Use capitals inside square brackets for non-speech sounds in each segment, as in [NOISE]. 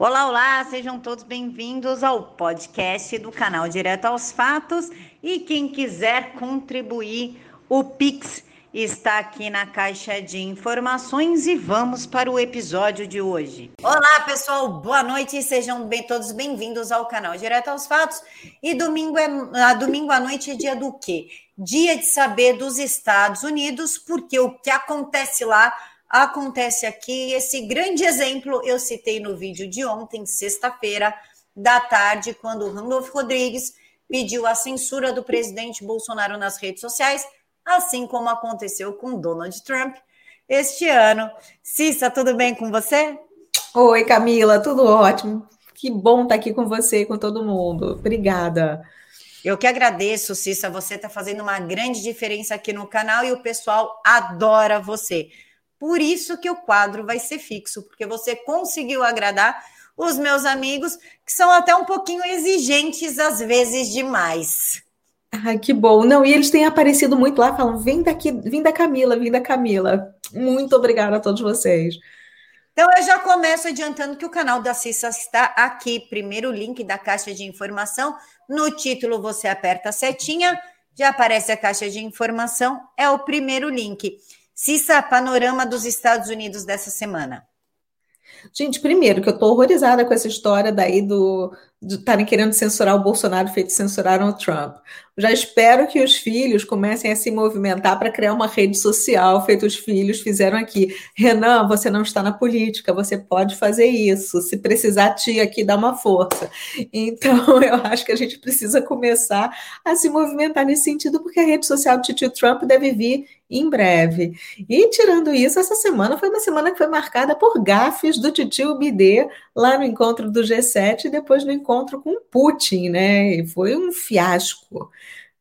Olá, olá, sejam todos bem-vindos ao podcast do canal Direto aos Fatos. E quem quiser contribuir, o Pix está aqui na caixa de informações e vamos para o episódio de hoje. Olá, pessoal, boa noite, sejam bem, todos bem-vindos ao canal Direto aos Fatos. E domingo é a domingo à noite é dia do quê? Dia de saber dos Estados Unidos, porque o que acontece lá acontece aqui. Esse grande exemplo eu citei no vídeo de ontem, sexta-feira, da tarde, quando o Randolph Rodrigues pediu a censura do presidente Bolsonaro nas redes sociais, assim como aconteceu com Donald Trump este ano. Cissa, tudo bem com você? Oi, Camila, tudo ótimo. Que bom estar aqui com você e com todo mundo. Obrigada. Eu que agradeço, Cissa. Você está fazendo uma grande diferença aqui no canal e o pessoal adora você. Por isso que o quadro vai ser fixo, porque você conseguiu agradar os meus amigos, que são até um pouquinho exigentes, às vezes demais. Ai, que bom. Não, e eles têm aparecido muito lá, falam: vem daqui, vem da Camila, vem da Camila. Muito obrigada a todos vocês. Então, eu já começo adiantando que o canal da Cissa está aqui. Primeiro link da caixa de informação. No título, você aperta a setinha, já aparece a caixa de informação, é o primeiro link. Cissa, panorama dos Estados Unidos dessa semana. Gente, primeiro que eu estou horrorizada com essa história daí do estarem querendo censurar o Bolsonaro, feito censuraram o Trump. Já espero que os filhos comecem a se movimentar para criar uma rede social, feito os filhos fizeram aqui. Renan, você não está na política, você pode fazer isso. Se precisar, tia aqui dá uma força. Então, [LAUGHS] eu acho que a gente precisa começar a se movimentar nesse sentido, porque a rede social do Tio Trump deve vir em breve. E tirando isso, essa semana foi uma semana que foi marcada por gafes do Titio Bidê lá no encontro do G7 e depois no encontro com Putin, né? E foi um fiasco.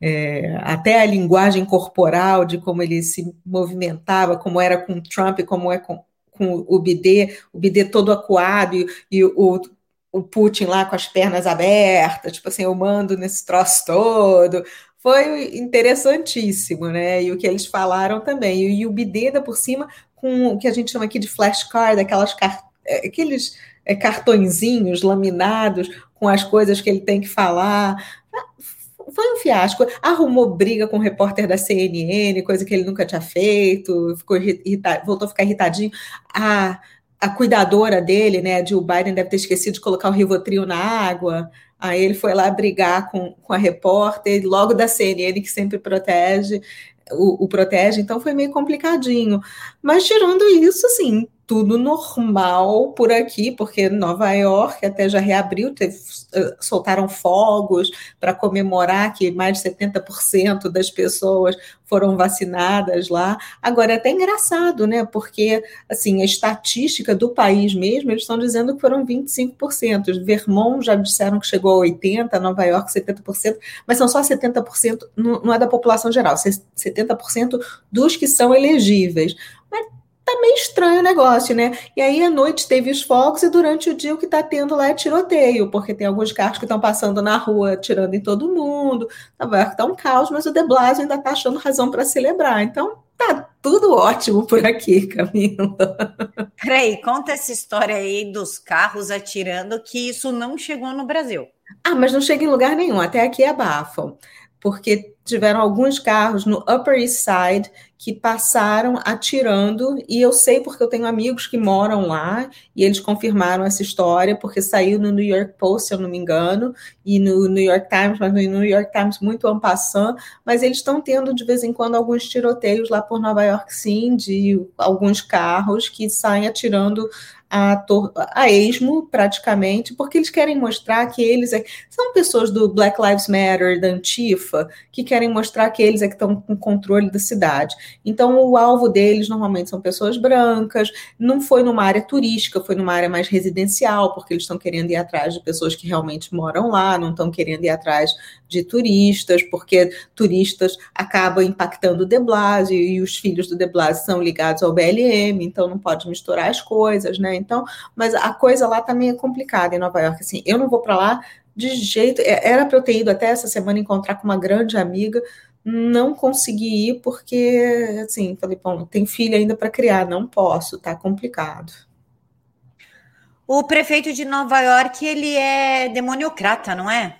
É, até a linguagem corporal de como ele se movimentava, como era com Trump, como é com, com o Bidê, o Bidê todo acuado e, e o, o Putin lá com as pernas abertas, tipo assim, eu mando nesse troço todo foi interessantíssimo, né? E o que eles falaram também. E o Bideda por cima, com o que a gente chama aqui de flashcard, aquelas é, aqueles é, cartõezinhos laminados com as coisas que ele tem que falar. Foi um fiasco. Arrumou briga com o repórter da CNN, coisa que ele nunca tinha feito, ficou irritado, voltou a ficar irritadinho. A, a cuidadora dele, né, Jill Biden, deve ter esquecido de colocar o Rivotril na água. Aí ele foi lá brigar com, com a repórter, logo da CNN, que sempre protege, o, o, protege, então foi meio complicadinho. Mas tirando isso, assim, tudo normal por aqui, porque Nova York até já reabriu, teve, eh, soltaram fogos para comemorar que mais de 70% das pessoas foram vacinadas lá. Agora é até engraçado, né? Porque assim, a estatística do país mesmo, eles estão dizendo que foram 25%. Vermont já disseram que chegou a 80%, Nova York 70%, mas são só 70%, não é da população geral, 70% dos que são elegíveis. Mas tá meio estranho o negócio, né? E aí à noite teve os fogos e durante o dia o que tá tendo lá é tiroteio, porque tem alguns carros que estão passando na rua atirando em todo mundo. Nova York tá um caos, mas o De Blasio ainda tá achando razão para celebrar. Então tá tudo ótimo por aqui, [LAUGHS] Camila. Peraí, conta essa história aí dos carros atirando, que isso não chegou no Brasil. Ah, mas não chega em lugar nenhum, até aqui abafam porque tiveram alguns carros no Upper East Side que passaram atirando, e eu sei porque eu tenho amigos que moram lá, e eles confirmaram essa história, porque saiu no New York Post, se eu não me engano, e no New York Times, mas no New York Times muito en passant, mas eles estão tendo de vez em quando alguns tiroteios lá por Nova York, sim, de alguns carros que saem atirando a, a esmo, praticamente, porque eles querem mostrar que eles é, são pessoas do Black Lives Matter, da Antifa, que querem mostrar que eles é que estão com controle da cidade. Então, o alvo deles normalmente são pessoas brancas, não foi numa área turística, foi numa área mais residencial, porque eles estão querendo ir atrás de pessoas que realmente moram lá, não estão querendo ir atrás de turistas, porque turistas acabam impactando o De Blasio, e os filhos do De Blasio são ligados ao BLM, então não pode misturar as coisas, né? Então, mas a coisa lá tá meio complicada em Nova York. Assim, eu não vou para lá de jeito. É, era para eu ter ido até essa semana encontrar com uma grande amiga, não consegui ir porque, assim, falei, bom, tem filha ainda para criar, não posso, tá complicado. O prefeito de Nova York, ele é demoniocrata, não é?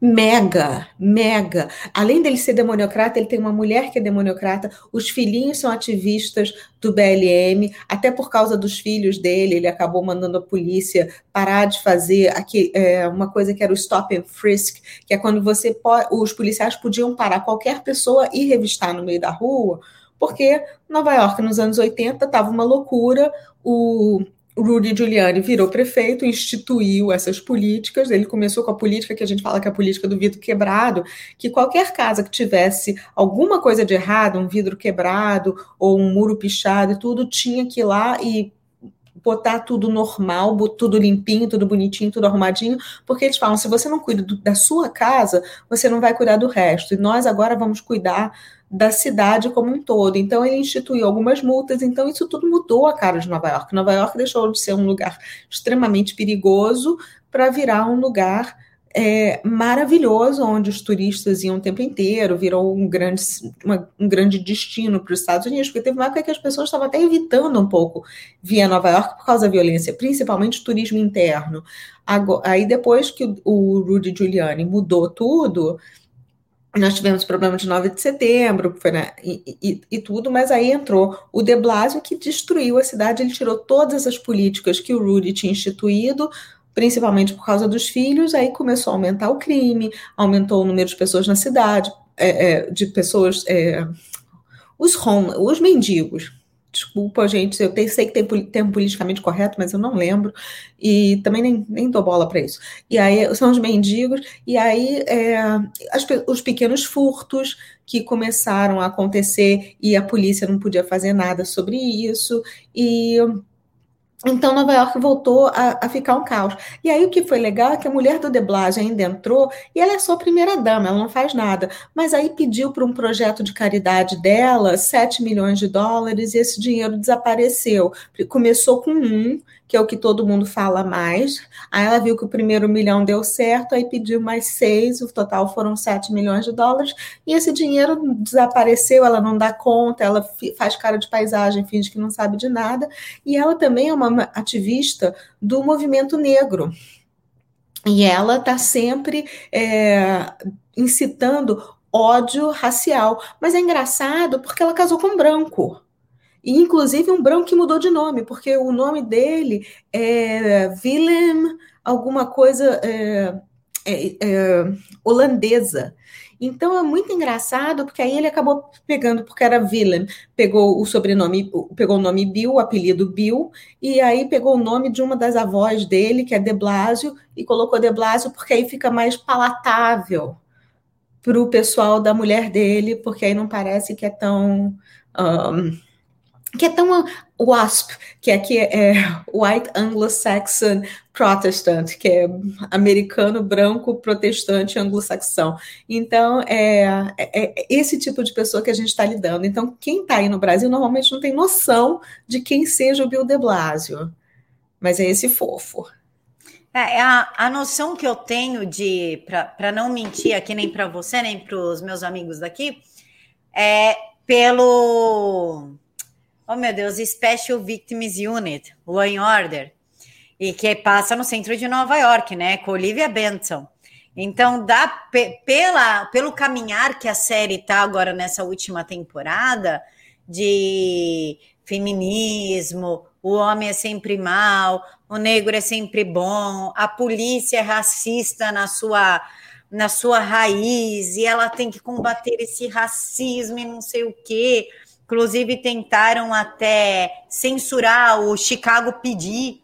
Mega, mega. Além dele ser demoniocrata, ele tem uma mulher que é demoniocrata. Os filhinhos são ativistas do BLM. Até por causa dos filhos dele, ele acabou mandando a polícia parar de fazer aqui é, uma coisa que era o stop and frisk, que é quando você os policiais podiam parar qualquer pessoa e revistar no meio da rua, porque Nova York nos anos 80 estava uma loucura. O Rudy Giuliani virou prefeito, instituiu essas políticas. Ele começou com a política que a gente fala que é a política do vidro quebrado, que qualquer casa que tivesse alguma coisa de errado, um vidro quebrado ou um muro pichado e tudo, tinha que ir lá e botar tudo normal, tudo limpinho, tudo bonitinho, tudo arrumadinho, porque eles falam: se você não cuida do, da sua casa, você não vai cuidar do resto. E nós agora vamos cuidar da cidade como um todo. Então, ele instituiu algumas multas, então isso tudo mudou a cara de Nova York. Nova York deixou de ser um lugar extremamente perigoso para virar um lugar é, maravilhoso, onde os turistas iam o tempo inteiro, virou um grande, uma, um grande destino para os Estados Unidos, porque teve uma época que as pessoas estavam até evitando um pouco via Nova York por causa da violência, principalmente turismo interno. Agora, aí depois que o, o Rudy Giuliani mudou tudo, nós tivemos problema de 9 de setembro, né, e, e, e, tudo, mas aí entrou o de Blasio que destruiu a cidade, ele tirou todas as políticas que o Rudy tinha instituído, principalmente por causa dos filhos, aí começou a aumentar o crime, aumentou o número de pessoas na cidade, é, é, de pessoas, é, os home, os mendigos, Desculpa, gente, eu sei que tem termo politicamente correto, mas eu não lembro. E também nem, nem dou bola para isso. E aí são os mendigos, e aí é, as, os pequenos furtos que começaram a acontecer e a polícia não podia fazer nada sobre isso. E então, Nova York voltou a, a, ficar um caos. E aí, o que foi legal é que a mulher do De Blasio ainda entrou e ela é só primeira-dama, ela não faz nada. Mas aí pediu para um projeto de caridade dela 7 milhões de dólares e esse dinheiro desapareceu. Começou com um, que é o que todo mundo fala mais. Aí ela viu que o primeiro milhão deu certo, aí pediu mais seis, o total foram sete milhões de dólares, e esse dinheiro desapareceu, ela não dá conta, ela faz cara de paisagem, finge que não sabe de nada, e ela também é uma ativista do movimento negro. E ela está sempre é, incitando ódio racial. Mas é engraçado porque ela casou com branco. E, inclusive, um branco que mudou de nome, porque o nome dele é Willem, alguma coisa é, é, é, holandesa. Então é muito engraçado, porque aí ele acabou pegando, porque era Willem, pegou o sobrenome, pegou o nome Bill, o apelido Bill, e aí pegou o nome de uma das avós dele, que é De Blasio, e colocou De Blasio porque aí fica mais palatável para o pessoal da mulher dele, porque aí não parece que é tão. Um, que é tão WASP, que aqui é, é [LAUGHS] White Anglo-Saxon Protestant, que é americano branco protestante anglo-saxão. Então, é, é, é, esse tipo de pessoa que a gente está lidando. Então, quem está aí no Brasil normalmente não tem noção de quem seja o Bill de Blasio, mas é esse fofo. É, a, a noção que eu tenho de, para não mentir aqui nem para você, nem para os meus amigos daqui, é pelo oh meu Deus, Special Victims Unit, Law and Order, e que passa no centro de Nova York, né, com Olivia Benson. Então, dá pela, pelo caminhar que a série tá agora nessa última temporada, de feminismo, o homem é sempre mal, o negro é sempre bom, a polícia é racista na sua na sua raiz e ela tem que combater esse racismo e não sei o quê. Inclusive, tentaram até censurar o Chicago PD,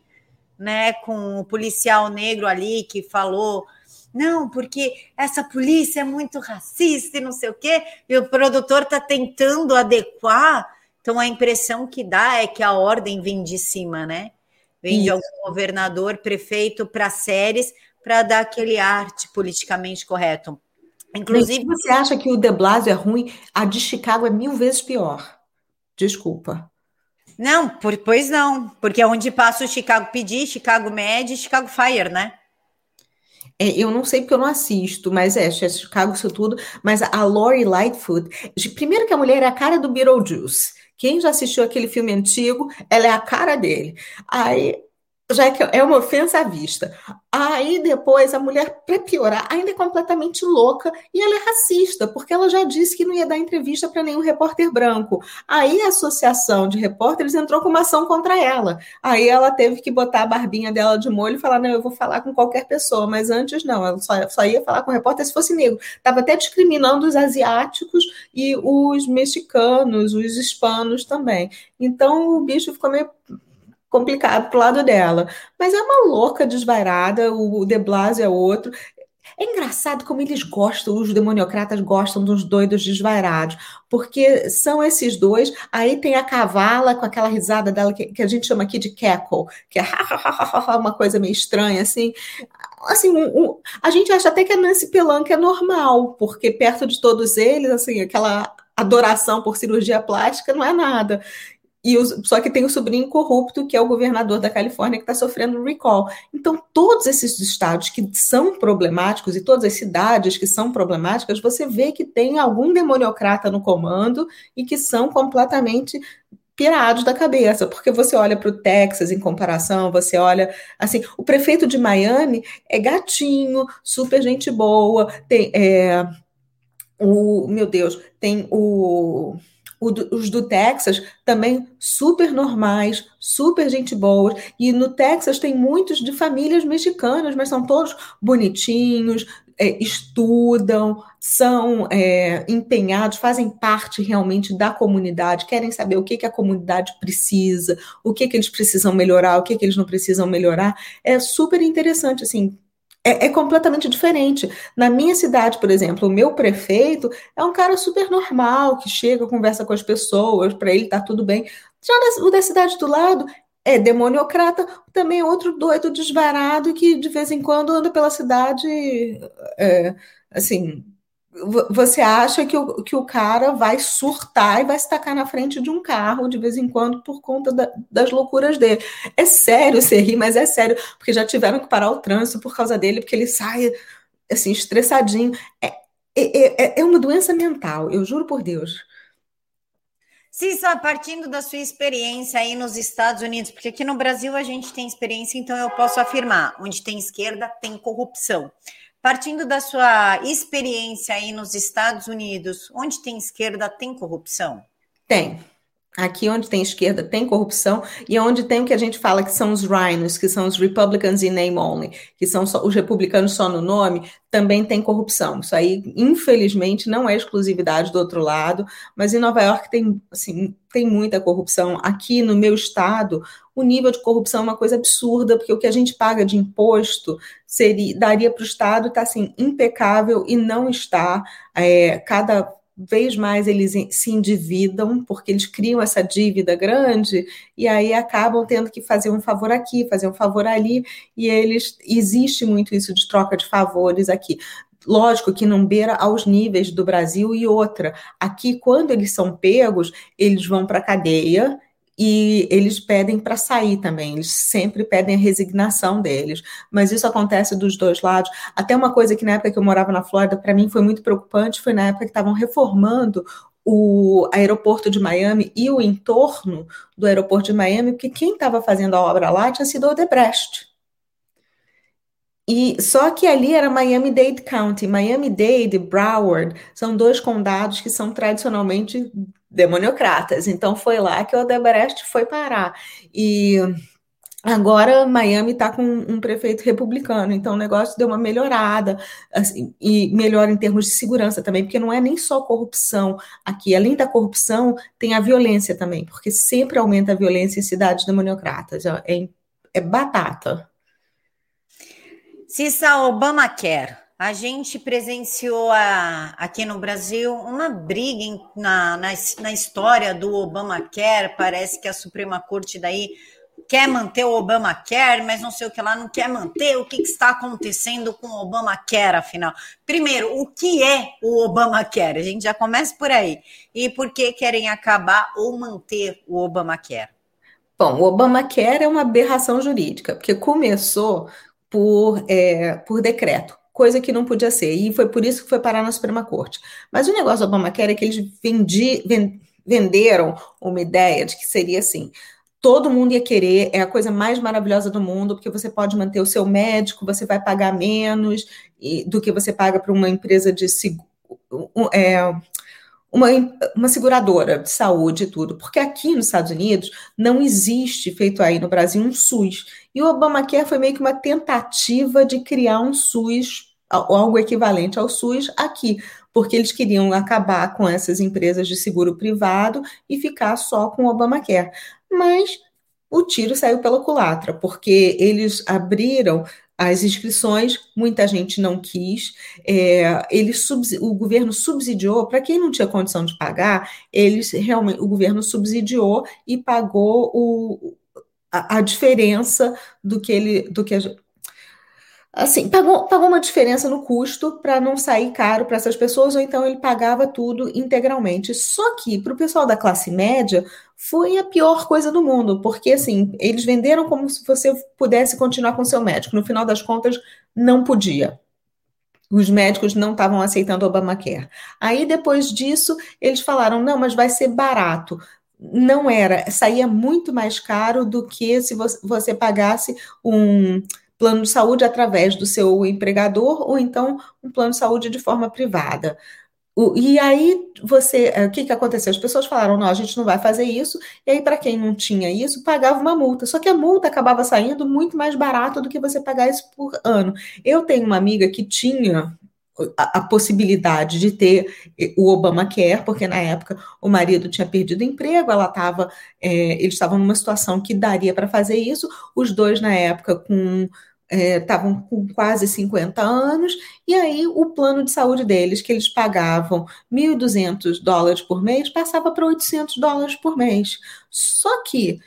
né? Com o policial negro ali que falou. Não, porque essa polícia é muito racista e não sei o quê, e o produtor está tentando adequar. Então a impressão que dá é que a ordem vem de cima, né? Vem Isso. de algum governador, prefeito para séries para dar aquele arte politicamente correto. Inclusive, você acha que o De Blasio é ruim? A de Chicago é mil vezes pior. Desculpa. Não, por, pois não, porque é onde passa o Chicago PD, Chicago Med e Chicago Fire, né? É, eu não sei porque eu não assisto, mas é, é Chicago isso tudo. Mas a Lori Lightfoot, primeiro que a mulher é a cara do Beetlejuice. Quem já assistiu aquele filme antigo, ela é a cara dele. Aí já é, é uma ofensa à vista. Aí depois a mulher, para piorar, ainda é completamente louca e ela é racista, porque ela já disse que não ia dar entrevista para nenhum repórter branco. Aí a associação de repórteres entrou com uma ação contra ela. Aí ela teve que botar a barbinha dela de molho e falar: não, eu vou falar com qualquer pessoa, mas antes não, ela só, só ia falar com repórter se fosse negro. Estava até discriminando os asiáticos e os mexicanos, os hispanos também. Então o bicho ficou meio complicado pro lado dela. Mas é uma louca desvairada, o De Blasio é outro. É engraçado como eles gostam, os demoniocratas gostam dos doidos desvairados, porque são esses dois. Aí tem a cavala com aquela risada dela que, que a gente chama aqui de cackle, que é [LAUGHS] uma coisa meio estranha, assim. Assim, um, um, a gente acha até que a Nancy Pelanca é normal, porque perto de todos eles, assim, aquela adoração por cirurgia plástica não é nada. E os, só que tem o sobrinho corrupto, que é o governador da Califórnia, que está sofrendo recall. Então, todos esses estados que são problemáticos e todas as cidades que são problemáticas, você vê que tem algum demoniocrata no comando e que são completamente pirados da cabeça, porque você olha para o Texas em comparação, você olha assim, o prefeito de Miami é gatinho, super gente boa, tem é, o meu Deus, tem o os do Texas também super normais, super gente boa. E no Texas tem muitos de famílias mexicanas, mas são todos bonitinhos, é, estudam, são é, empenhados, fazem parte realmente da comunidade, querem saber o que, que a comunidade precisa, o que, que eles precisam melhorar, o que, que eles não precisam melhorar. É super interessante, assim, é, é, completamente diferente. Na minha cidade, por exemplo, o meu prefeito é um cara super normal, que chega, conversa com as pessoas, para ele tá tudo bem. Já o da cidade do lado é demoniocrata, também é outro doido desvarado que de vez em quando anda pela cidade, é, assim, você acha que o, que o cara vai surtar e vai se tacar na frente de um carro de vez em quando por conta da, das loucuras dele. É sério você mas é sério, porque já tiveram que parar o trânsito por causa dele, porque ele sai assim, estressadinho. É, é, é, é uma doença mental, eu juro por Deus. Cissa, partindo da sua experiência aí nos Estados Unidos, porque aqui no Brasil a gente tem experiência, então eu posso afirmar: onde tem esquerda, tem corrupção. Partindo da sua experiência aí nos Estados Unidos, onde tem esquerda, tem corrupção? Tem. Aqui onde tem esquerda tem corrupção e onde tem o que a gente fala que são os rhinos, que são os Republicans in name only, que são só, os republicanos só no nome, também tem corrupção. Isso aí, infelizmente, não é exclusividade do outro lado, mas em Nova York tem, assim, tem muita corrupção. Aqui no meu estado, o nível de corrupção é uma coisa absurda, porque o que a gente paga de imposto seria daria para o estado estar tá, assim impecável e não está. É, cada vez mais eles se endividam, porque eles criam essa dívida grande e aí acabam tendo que fazer um favor aqui, fazer um favor ali, e eles existe muito isso de troca de favores aqui. Lógico que não beira aos níveis do Brasil e outra. Aqui, quando eles são pegos, eles vão para a cadeia e eles pedem para sair também, eles sempre pedem a resignação deles, mas isso acontece dos dois lados. Até uma coisa que na época que eu morava na Flórida, para mim foi muito preocupante, foi na época que estavam reformando o aeroporto de Miami e o entorno do aeroporto de Miami, porque quem estava fazendo a obra lá tinha sido Odebrecht. E só que ali era Miami-Dade County. Miami-Dade e Broward são dois condados que são tradicionalmente demoniocratas. Então foi lá que o Odebrecht foi parar. E agora Miami está com um prefeito republicano, então o negócio deu uma melhorada, assim, e melhor em termos de segurança também, porque não é nem só corrupção aqui, além da corrupção, tem a violência também, porque sempre aumenta a violência em cidades demoniocratas. É, é batata. Cissa Obamacare. A gente presenciou a, aqui no Brasil uma briga em, na, na, na história do Obamacare. Parece que a Suprema Corte daí quer manter o Obamacare, mas não sei o que lá, não quer manter. O que, que, está acontecendo com o Obamacare, afinal? Primeiro, o que é o Obamacare? A gente já começa por aí. E por que querem acabar ou manter o Obamacare? Bom, o Obamacare é uma aberração jurídica, porque começou por, é, por decreto, coisa que não podia ser. E foi por isso que foi parar na Suprema Corte. Mas o negócio do Obamacare é que eles vendi, venderam uma ideia de que seria assim: todo mundo ia querer, é a coisa mais maravilhosa do mundo, porque você pode manter o seu médico, você vai pagar menos do que você paga para uma empresa de seguro. É, uma, uma seguradora de saúde e tudo, porque aqui nos Estados Unidos não existe, feito aí no Brasil, um SUS. E o Obamacare foi meio que uma tentativa de criar um SUS, algo equivalente ao SUS aqui, porque eles queriam acabar com essas empresas de seguro privado e ficar só com o Obamacare. Mas o tiro saiu pela culatra, porque eles abriram as inscrições, muita gente não quis. É, eles o governo subsidiou, para quem não tinha condição de pagar, eles realmente o governo subsidiou e pagou o, a, a diferença do que ele do que assim, pagou, pagou uma diferença no custo para não sair caro para essas pessoas, ou então ele pagava tudo integralmente. Só que para o pessoal da classe média foi a pior coisa do mundo, porque assim, eles venderam como se você pudesse continuar com seu médico. No final das contas, não podia. Os médicos não estavam aceitando o Obamacare. Aí, depois disso, eles falaram: não, mas vai ser barato não era, saía muito mais caro do que se você pagasse um plano de saúde através do seu empregador ou então um plano de saúde de forma privada. O, e aí você, eh, o que, que aconteceu? As pessoas falaram, não, a gente não vai fazer isso, e aí, para quem não tinha isso, pagava uma multa. Só que a multa acabava saindo muito mais barato do que você pagar isso por ano. Eu tenho uma amiga que tinha a, a, possibilidade de ter eh, o Obamacare, porque na época o marido tinha perdido emprego, ela estava, é, eles estavam numa situação que daria para fazer isso, os dois na época com estavam é, com quase 50 anos, e aí o plano de saúde deles, que eles pagavam 1.200 dólares por mês, passava para 800 dólares por mês. Só que,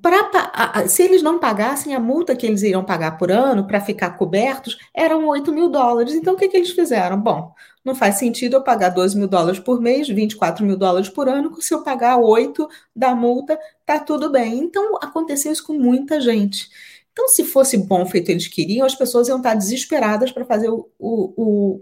pra, se eles não pagassem, a multa que eles iriam pagar por ano para ficar cobertos eram 8 mil dólares. Então, o que, que eles fizeram? Bom, não faz sentido eu pagar 12 mil dólares por mês, 24 mil dólares por ano, se eu pagar 8 da multa, tá tudo bem. Então, aconteceu isso com muita gente. Então, se fosse bom feito eles queriam, as pessoas iam estar desesperadas para fazer o, o, o,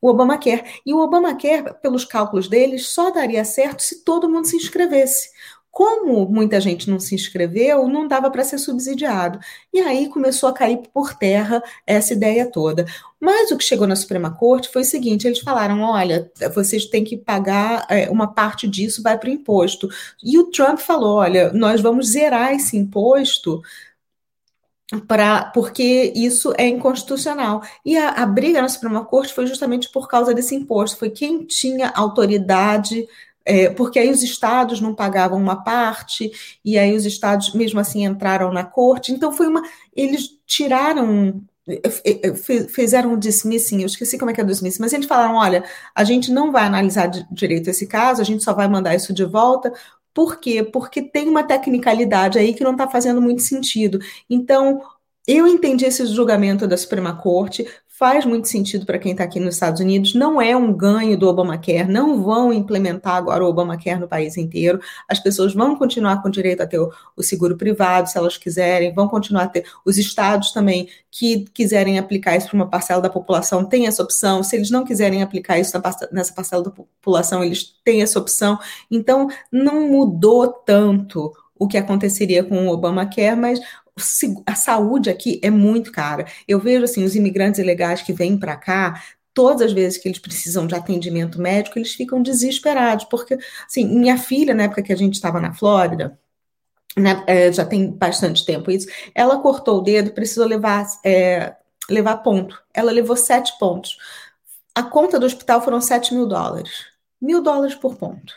o Obamacare. E o Obamacare, pelos cálculos deles, só daria certo se todo mundo se inscrevesse. Como muita gente não se inscreveu, não dava para ser subsidiado. E aí começou a cair por terra essa ideia toda. Mas o que chegou na Suprema Corte foi o seguinte: eles falaram: olha, vocês têm que pagar é, uma parte disso, vai para o imposto. E o Trump falou: olha, nós vamos zerar esse imposto Porque isso é inconstitucional. E a, a, briga na Suprema Corte foi justamente por causa desse imposto. Foi quem tinha autoridade, é, porque aí os estados não pagavam uma parte, e aí os estados, mesmo assim, entraram na corte. Então, foi uma. Eles tiraram. Fizeram um dismissing, eu esqueci como é que é o dismissing, mas eles falaram: olha, a gente não vai analisar direito esse caso, a gente só vai mandar isso de volta, por quê? Porque tem uma tecnicalidade aí que não está fazendo muito sentido. Então, eu entendi esse julgamento da Suprema Corte, faz muito sentido para quem está aqui nos Estados Unidos, não é um ganho do Obamacare, não vão implementar agora o Obamacare no país inteiro, as pessoas vão continuar com direito a ter o, o seguro privado, se elas quiserem, vão continuar a ter, os estados também que quiserem aplicar isso para uma parcela da população têm essa opção, se eles não quiserem aplicar isso nessa parcela da população, eles têm essa opção, então não mudou tanto o que aconteceria com o Obamacare, mas a saúde aqui é muito cara. Eu vejo assim os imigrantes ilegais que vêm para cá, todas as vezes que eles precisam de atendimento médico, eles ficam desesperados, porque assim, minha filha, na época que a gente estava na Flórida, né, é, já tem bastante tempo isso, ela cortou o dedo, precisou levar, é, levar ponto. Ela levou sete pontos. A conta do hospital foram sete mil dólares. Mil dólares por ponto.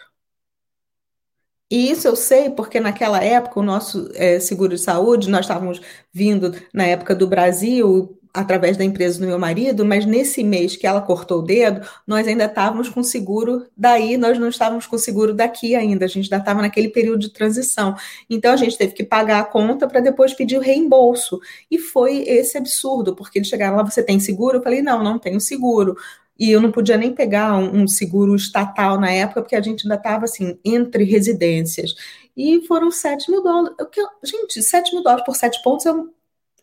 E isso eu sei porque naquela época o nosso é, seguro de saúde, nós estávamos vindo na época do Brasil através da empresa do meu marido, mas nesse mês que ela cortou o dedo, nós ainda estávamos com seguro daí, nós não estávamos com seguro daqui ainda, a gente ainda estava naquele período de transição. Então a gente teve que pagar a conta para depois pedir o reembolso. E foi esse absurdo, porque eles chegaram lá, você tem seguro? Eu falei, não, não tenho seguro e eu não podia nem pegar um, um seguro estatal na época, porque a gente ainda estava assim, entre residências. E foram 7 mil dólares. Eu, gente, 7 mil dólares por 7 pontos é um,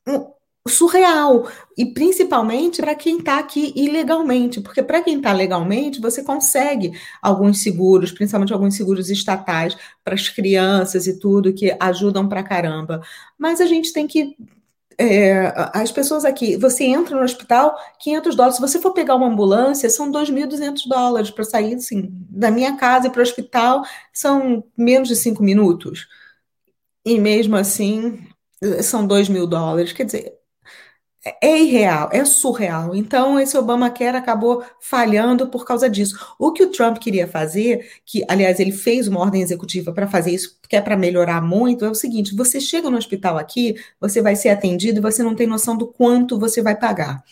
um surreal e principalmente para quem está aqui ilegalmente, porque para quem está legalmente você consegue alguns seguros, principalmente alguns seguros estatais para as crianças e tudo que ajudam para caramba. Mas a gente tem que é, as pessoas aqui, você entra no hospital, 500 dólares. Se você for pegar uma ambulância, são 2.200 dólares para sair assim, da minha casa para o hospital, são menos de cinco minutos. E mesmo assim, são 2 mil dólares. Quer dizer, é irreal, é surreal. Então, esse Obamacare acabou falhando por causa disso. O que o Trump queria fazer, que, aliás, ele fez uma ordem executiva para fazer isso, que é para melhorar muito, é o seguinte: você chega no hospital aqui, você vai ser atendido e você não tem noção do quanto você vai pagar.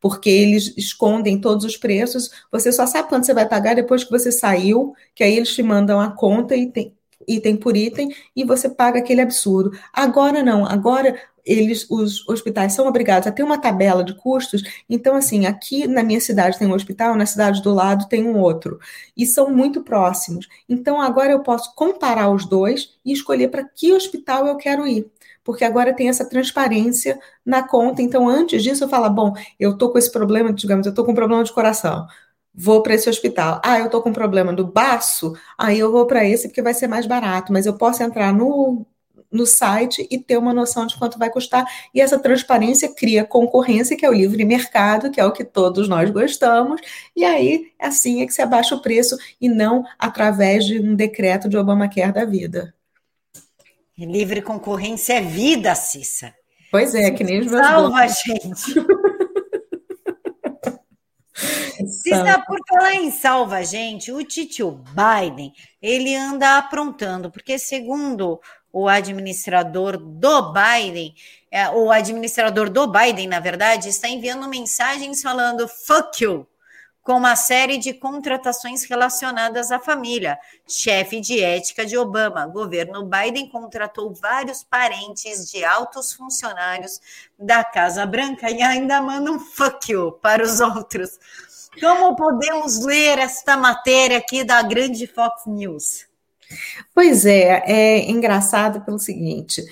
Porque eles escondem todos os preços, você só sabe quanto você vai pagar depois que você saiu, que aí eles te mandam a conta e tem, item por item e você paga aquele absurdo. Agora não, agora eles, os hospitais são obrigados a ter uma tabela de custos. Então, assim, aqui na minha cidade tem um hospital, na cidade do lado tem um outro. E são muito próximos. Então, agora eu posso comparar os dois e escolher para que hospital eu quero ir. Porque agora tem essa transparência na conta. Então, antes disso, eu falo, bom, eu estou com esse problema, digamos, eu estou com um problema de coração vou para esse hospital. Ah, eu estou com problema do baço, aí eu vou para esse porque vai ser mais barato, mas eu posso entrar no, no site e ter uma noção de quanto vai custar. E essa transparência cria concorrência, que é o livre mercado, que é o que todos nós gostamos, e aí assim é que se abaixa o preço e não através de um decreto de Obamacare da vida. Livre concorrência é vida, Cissa. Pois é, que nem os meus Salva, gente. [LAUGHS] Está por falar em salva gente, o tio Biden, ele anda aprontando, porque segundo o administrador do Biden, é, o administrador do Biden, na verdade, está enviando mensagens falando fuck you com uma série de contratações relacionadas à família. Chefe de ética de Obama, governo Biden contratou vários parentes de altos funcionários da Casa Branca e ainda manda um fuck you para os outros. Como podemos ler esta matéria aqui da grande Fox News? Pois é, é engraçado pelo seguinte: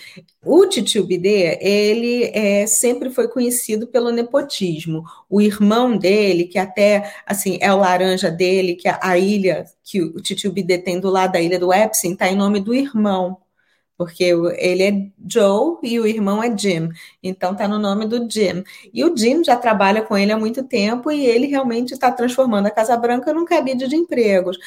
o Titio Bidê, ele é, sempre foi conhecido pelo nepotismo. O irmão dele, que até assim é o laranja dele, que a, a ilha que o Titio Bidê tem do lado da ilha do Epstein, está em nome do irmão porque ele é Joe e o irmão é Jim, então tá no nome do Jim. E o Jim já trabalha com ele há muito tempo e ele realmente está transformando a Casa Branca num cabide de empregos.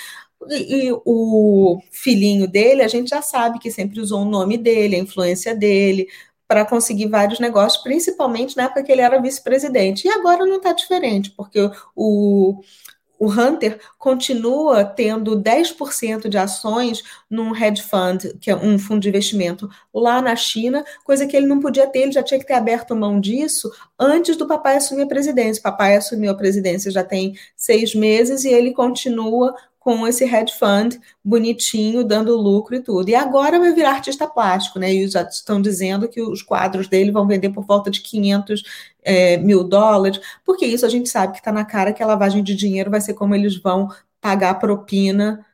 E, e, o filhinho dele, a gente já sabe que sempre usou o nome dele, a influência dele, para conseguir vários negócios, principalmente na época que ele era vice-presidente. E agora não está diferente, porque o o Hunter continua tendo 10% de ações num hedge fund, que é um fundo de investimento lá na China, coisa que ele não podia ter, ele já tinha que ter aberto mão disso antes do papai assumir a presidência. O papai assumiu a presidência já tem seis meses e ele continua com esse hedge fund bonitinho, dando lucro e tudo. E agora vai virar artista plástico, né? E já estão dizendo que os quadros dele vão vender por volta de 500 é, mil dólares, porque isso a gente sabe que está na cara que a lavagem de dinheiro vai ser como eles vão pagar propina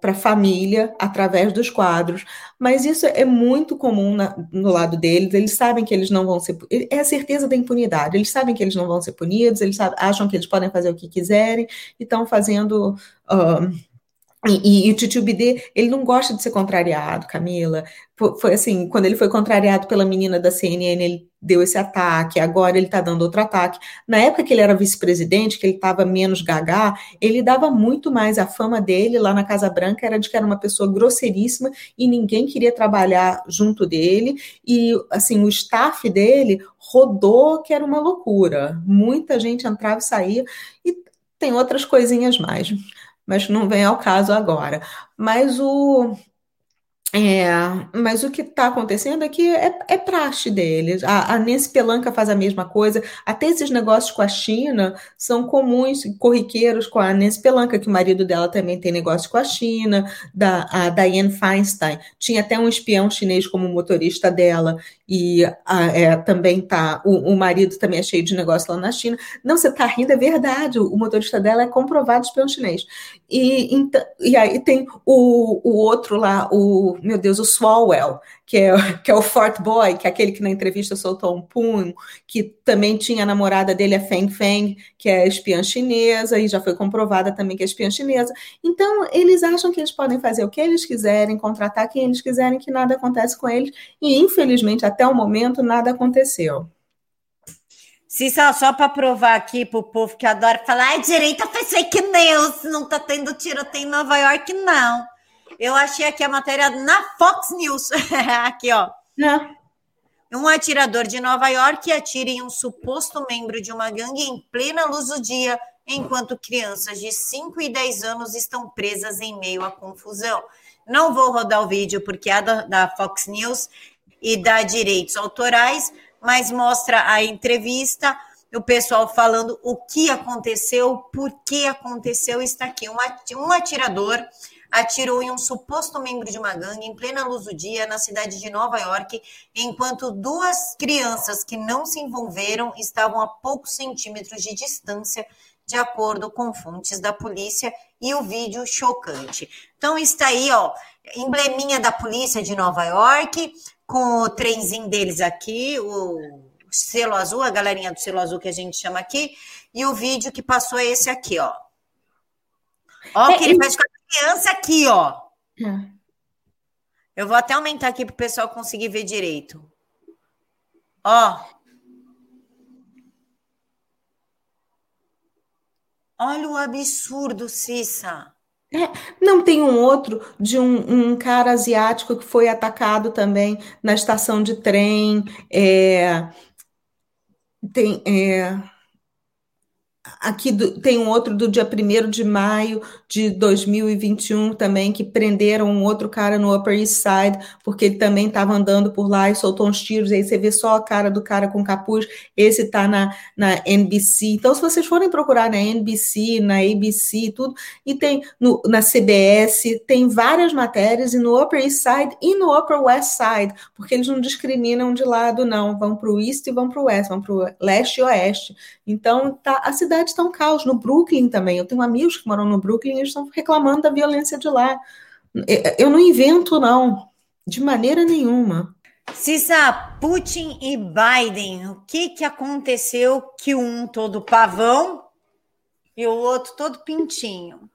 para a família através dos quadros. Mas isso é muito comum na, no lado deles. Eles sabem que eles não vão ser. É a certeza da impunidade. Eles sabem que eles não vão ser punidos, eles sabem, acham que eles podem fazer o que quiserem e estão fazendo. Uh, e, e, e, o Titio Bidê, ele não gosta de ser contrariado, Camila. Foi assim, quando ele foi contrariado pela menina da CNN, ele deu esse ataque, agora ele está dando outro ataque. Na época que ele era vice-presidente, que ele estava menos gagá, ele dava muito mais. A fama dele lá na Casa Branca era de que era uma pessoa grosseiríssima e ninguém queria trabalhar junto dele. E, assim, o staff dele rodou, que era uma loucura. Muita gente entrava e saía. E tem outras coisinhas mais mas não vem ao caso agora. Mas o, é, mas o que está acontecendo é que é, é praxe deles. A, a Nancy Pelanca faz a mesma coisa. Até esses negócios com a China são comuns, corriqueiros com a Nancy Pelanca, que o marido dela também tem negócio com a China. Da, a Diane Feinstein tinha até um espião chinês como motorista dela e a, é, também tá. O, o, marido também é cheio de negócio lá na China. Não, você está rindo, é verdade. O, motorista dela é comprovado espião chinês. E, então, e aí tem o, o outro lá, o meu Deus, o Swalwell, que é, [LAUGHS] que é o Fort Boy, que é aquele que na entrevista soltou um punho, que também tinha a namorada dele, a Feng Feng, que é espiã chinesa, e já foi comprovada também que é espiã chinesa. Então, eles acham que eles podem fazer o que eles quiserem, contratar quem eles quiserem, que nada acontece com eles, e infelizmente, até o momento, nada aconteceu. Cissa, só para provar aqui para o povo que adora falar, a direita faz fake news, não está tendo tiroteio em Nova York, não. Eu achei aqui a matéria na Fox News. [LAUGHS] aqui, ó. Não. Um atirador de Nova York atira em um suposto membro de uma gangue em plena luz do dia, enquanto crianças de 5 e 10 anos estão presas em meio à confusão. Não vou rodar o vídeo porque é da, da Fox News e dá direitos autorais, mas mostra a entrevista, o pessoal falando o que aconteceu, por que aconteceu, está aqui. Um atirador atirou em um suposto membro de uma gangue em plena luz do dia na cidade de Nova York, enquanto duas crianças que não se envolveram estavam a poucos centímetros de distância, de acordo com fontes da polícia, e o vídeo chocante. Então está aí, ó, embleminha da polícia de Nova York, com o trenzinho deles aqui, o selo azul, a galerinha do selo azul que a gente chama aqui, e o vídeo que passou é esse aqui, ó. Ó, o que ele faz com a criança aqui, ó. É. Eu vou até aumentar aqui para o pessoal conseguir ver direito. Ó. Olha o absurdo, Cissa. É, não tem um outro de um, um, cara asiático que foi atacado também na estação de trem. É, tem, é, Aqui do, tem um outro do dia 1 de maio de 2021 também, que prenderam um outro cara no Upper East Side, porque ele também estava andando por lá e soltou uns tiros, aí você vê só a cara do cara com capuz, esse está na, na NBC. Então, se vocês forem procurar na NBC, na ABC, tudo, e tem no, na CBS, tem várias matérias, e no Upper East Side e no Upper West Side, porque eles não discriminam de lado, não, vão para o East e vão para o West, vão para o Leste e Oeste. Então, tá, a cidade está um caos. No Brooklyn também. Eu tenho amigos que moram no Brooklyn e eles estão reclamando da violência de lá. Eu não invento, não, de maneira nenhuma. Cissa, Putin e Biden, o que, que aconteceu que um todo pavão e o outro todo pintinho?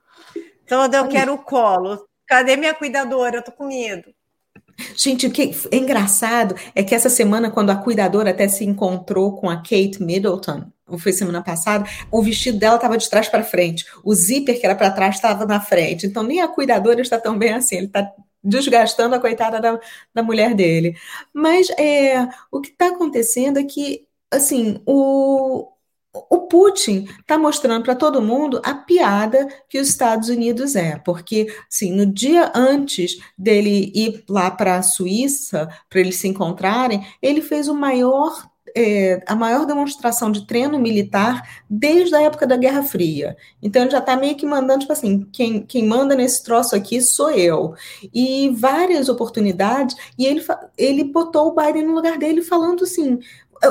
Todo eu quero o colo. Cadê minha cuidadora? Eu tô com medo. Gente, o que é engraçado é que essa semana, quando a cuidadora até se encontrou com a Kate Middleton, foi semana passada, o vestido dela estava de trás para frente, o zíper que era para trás estava na frente. Então, nem a cuidadora está tão bem assim, ele está desgastando a coitada da, da mulher dele. Mas é, o que está acontecendo é que, assim, o, o Putin está mostrando para todo mundo a piada que os Estados Unidos é, porque assim, no dia antes dele ir lá para a Suíça, para eles se encontrarem, ele fez o maior é, a maior demonstração de treino militar desde a época da Guerra Fria. Então ele já está meio que mandando, tipo assim, quem, quem manda nesse troço aqui sou eu. E várias oportunidades, e ele, ele botou o Biden no lugar dele falando assim,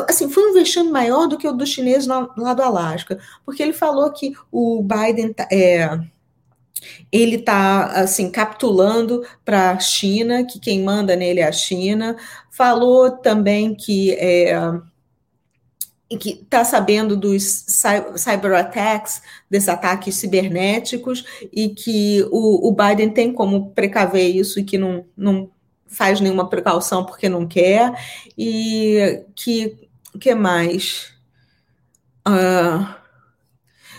assim, foi um vexame maior do que o dos chineses lá do Alasca, porque ele falou que o Biden tá, é, ele está assim capitulando para a China, que quem manda nele é a China. Falou também que é, que está sabendo dos cyber attacks, desses ataques cibernéticos, e que o, o, Biden tem como precaver isso e que não, não faz nenhuma precaução porque não quer, e que que mais? Uh,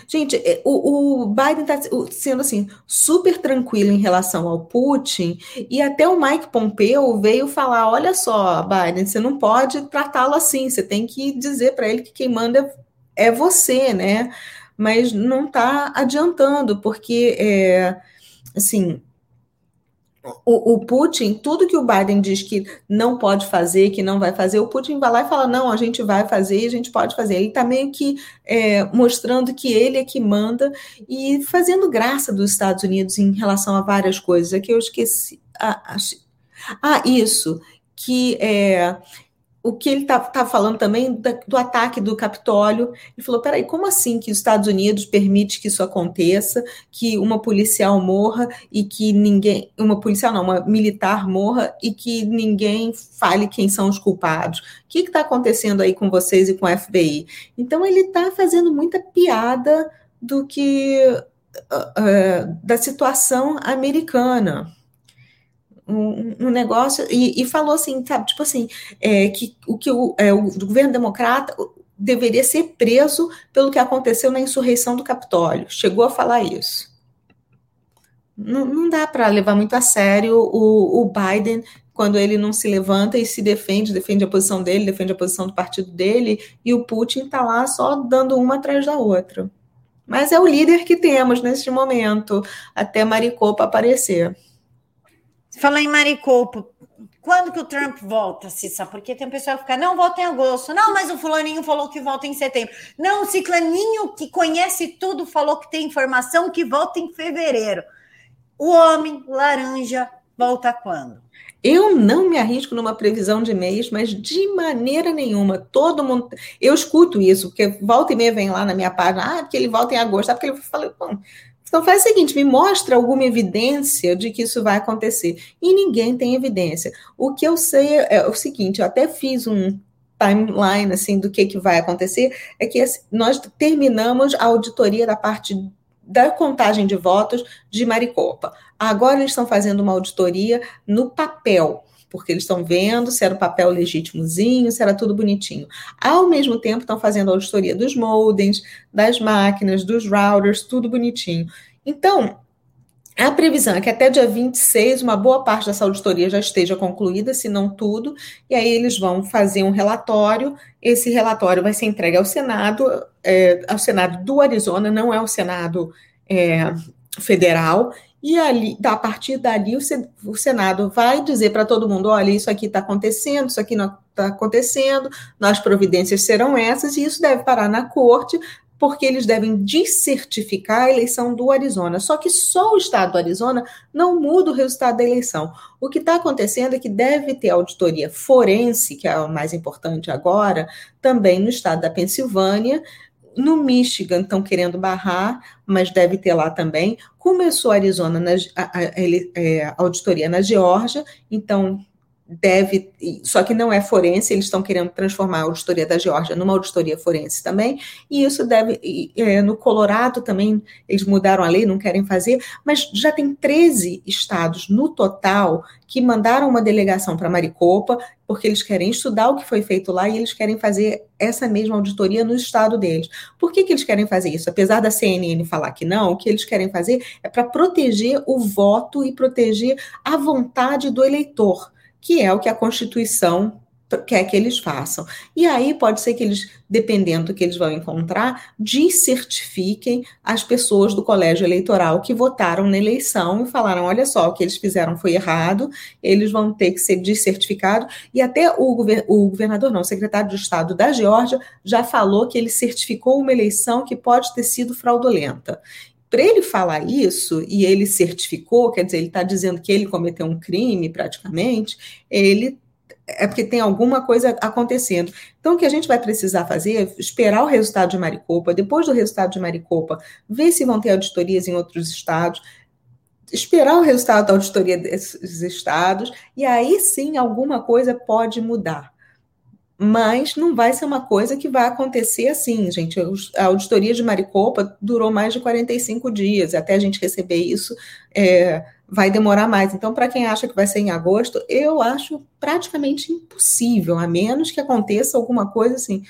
gente, é, o, o Biden está sendo assim super tranquilo em relação ao Putin e até o Mike Pompeo veio falar: olha só, Biden, você não pode tratá-lo assim, você tem que dizer para ele que quem manda é você, né? Mas não está adiantando, porque é, assim o, o, Putin, tudo que o Biden diz que não pode fazer, que não vai fazer, o Putin vai lá e fala: não, a gente vai fazer, a gente pode fazer. Ele está meio que é, mostrando que ele é que manda e fazendo graça dos Estados Unidos em relação a várias coisas. Aqui eu esqueci. Ah, ah isso, que é, o que ele está tá falando também da, do ataque do Capitólio. Ele falou: peraí, como assim que os Estados Unidos permite que isso aconteça, que uma policial morra e que ninguém, uma policial não, uma militar morra e que ninguém fale quem são os culpados? O que está acontecendo aí com vocês e com a FBI? Então ele está fazendo muita piada do que uh, uh, da situação americana um, um negócio e, e, falou assim, sabe, tipo assim, é, que o que o, é, o governo democrata deveria ser preso pelo que aconteceu na insurreição do Capitólio. Chegou a falar isso. Não, não dá para levar muito a sério o, o Biden quando ele não se levanta e se defende, defende a posição dele, defende a posição do partido dele, e o Putin está lá só dando uma atrás da outra. Mas é o líder que temos neste momento, até Maricopa aparecer. Fala em Maricopa. Quando que o Trump volta, Cissa? Porque tem pessoa que fica, não, volta em agosto. Não, mas o fulaninho falou que volta em setembro. Não, o ciclaninho que conhece tudo falou que tem informação que volta em fevereiro. O homem laranja volta quando? Eu não me arrisco numa previsão de mês, mas de maneira nenhuma. Todo mundo. Eu escuto isso, porque volta e meia vem lá na minha página, ah, porque ele volta em agosto. Ah, porque ele bom, então faz o seguinte, me mostra alguma evidência de que isso vai acontecer. E ninguém tem evidência. O que eu sei é o seguinte, eu até fiz um timeline assim do que, que vai acontecer, é que nós terminamos a auditoria da parte da contagem de votos de Maricopa. Agora eles estão fazendo uma auditoria no papel, porque eles estão vendo se era o papel legítimozinho, se era tudo bonitinho. Ao mesmo tempo, estão fazendo a auditoria dos modems, das máquinas, dos routers, tudo bonitinho. Então, a previsão é que até dia 26, uma boa parte dessa auditoria já esteja concluída, se não tudo, e aí eles vão fazer um relatório. Esse relatório vai ser entregue ao Senado, é, ao Senado do Arizona, não é o Senado é, federal, e ali, a partir dali, o Senado vai dizer para todo mundo: olha, isso aqui está acontecendo, isso aqui não está acontecendo, as providências serão essas, e isso deve parar na corte, porque eles devem descertificar a eleição do Arizona. Só que só o estado do Arizona não muda o resultado da eleição. O que está acontecendo é que deve ter auditoria forense, que é o mais importante agora, também no estado da Pensilvânia, no Michigan estão querendo barrar, mas deve ter lá também. Começou a Arizona, na, a, a, é, a auditoria na Geórgia, então deve, só que não é forense, eles estão querendo transformar a auditoria da Geórgia numa auditoria forense também, e isso deve, é, no Colorado também, eles mudaram a lei, não querem fazer, mas já tem 13 estados no total que mandaram uma delegação para Maricopa, porque eles querem estudar o que foi feito lá e eles querem fazer essa mesma auditoria no estado deles. Por que, que eles querem fazer isso? Apesar da CNN falar que não, o que eles querem fazer é para proteger o voto e proteger a vontade do eleitor que é o que a Constituição quer que eles façam. E aí pode ser que eles, dependendo do que eles vão encontrar, descertifiquem as pessoas do colégio eleitoral que votaram na eleição e falaram: olha só, o que eles fizeram foi errado, eles vão ter que ser descertificados. E até o, o governador, não, o secretário de Estado da Geórgia já falou que ele certificou uma eleição que pode ter sido fraudulenta para ele falar isso, e ele certificou, quer dizer, ele está dizendo que ele cometeu um crime praticamente, ele é porque tem alguma coisa acontecendo. Então, o que a gente vai precisar fazer é esperar o resultado de Maricopa, depois do resultado de Maricopa, ver se vão ter auditorias em outros estados, esperar o resultado da auditoria desses estados, e aí sim alguma coisa pode mudar mas não vai ser uma coisa que vai acontecer assim, gente. A auditoria de Maricopa durou mais de 45 dias, até a gente receber isso é, vai demorar mais. Então, para quem acha que vai ser em agosto, eu acho praticamente impossível, a menos que aconteça alguma coisa assim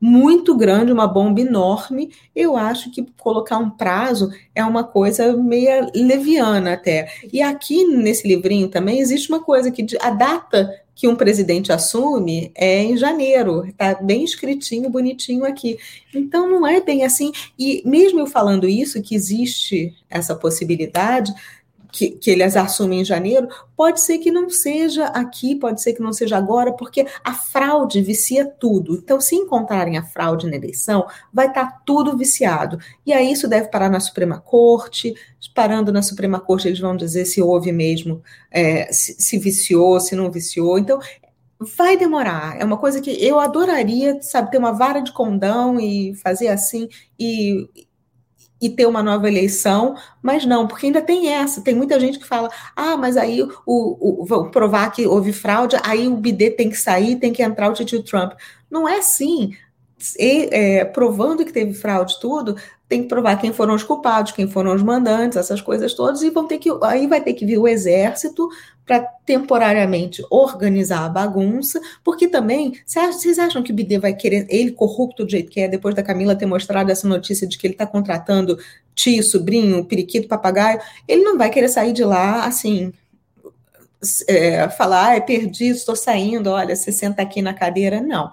muito grande, uma bomba enorme. Eu acho que colocar um prazo é uma coisa meia leviana até. E aqui nesse livrinho também existe uma coisa que a data que um presidente assume é em janeiro, está bem escritinho, bonitinho aqui. Então não é bem assim. E mesmo eu falando isso, que existe essa possibilidade, que, que eles assumem em janeiro, pode ser que não seja aqui, pode ser que não seja agora, porque a fraude vicia tudo. Então, se encontrarem a fraude na eleição, vai estar tá tudo viciado. E aí isso deve parar na Suprema Corte. Parando na Suprema Corte, eles vão dizer se houve mesmo, é, se, se viciou, se não viciou. Então, vai demorar. É uma coisa que eu adoraria, sabe, ter uma vara de condão e fazer assim e, e ter uma nova eleição, mas não, porque ainda tem essa. Tem muita gente que fala: ah, mas aí o, o, vão provar que houve fraude, aí o BD tem que sair, tem que entrar o tio Trump. Não é assim. E, é, provando que teve fraude tudo, tem que provar quem foram os culpados, quem foram os mandantes, essas coisas todas, e vão ter que aí vai ter que vir o exército para temporariamente organizar a bagunça, porque também, vocês acham que o Bidê vai querer, ele corrupto do jeito que é, depois da Camila ter mostrado essa notícia de que ele está contratando tio, sobrinho, periquito, papagaio, ele não vai querer sair de lá assim, é, falar, ah, é perdi, estou saindo, olha, você senta aqui na cadeira, não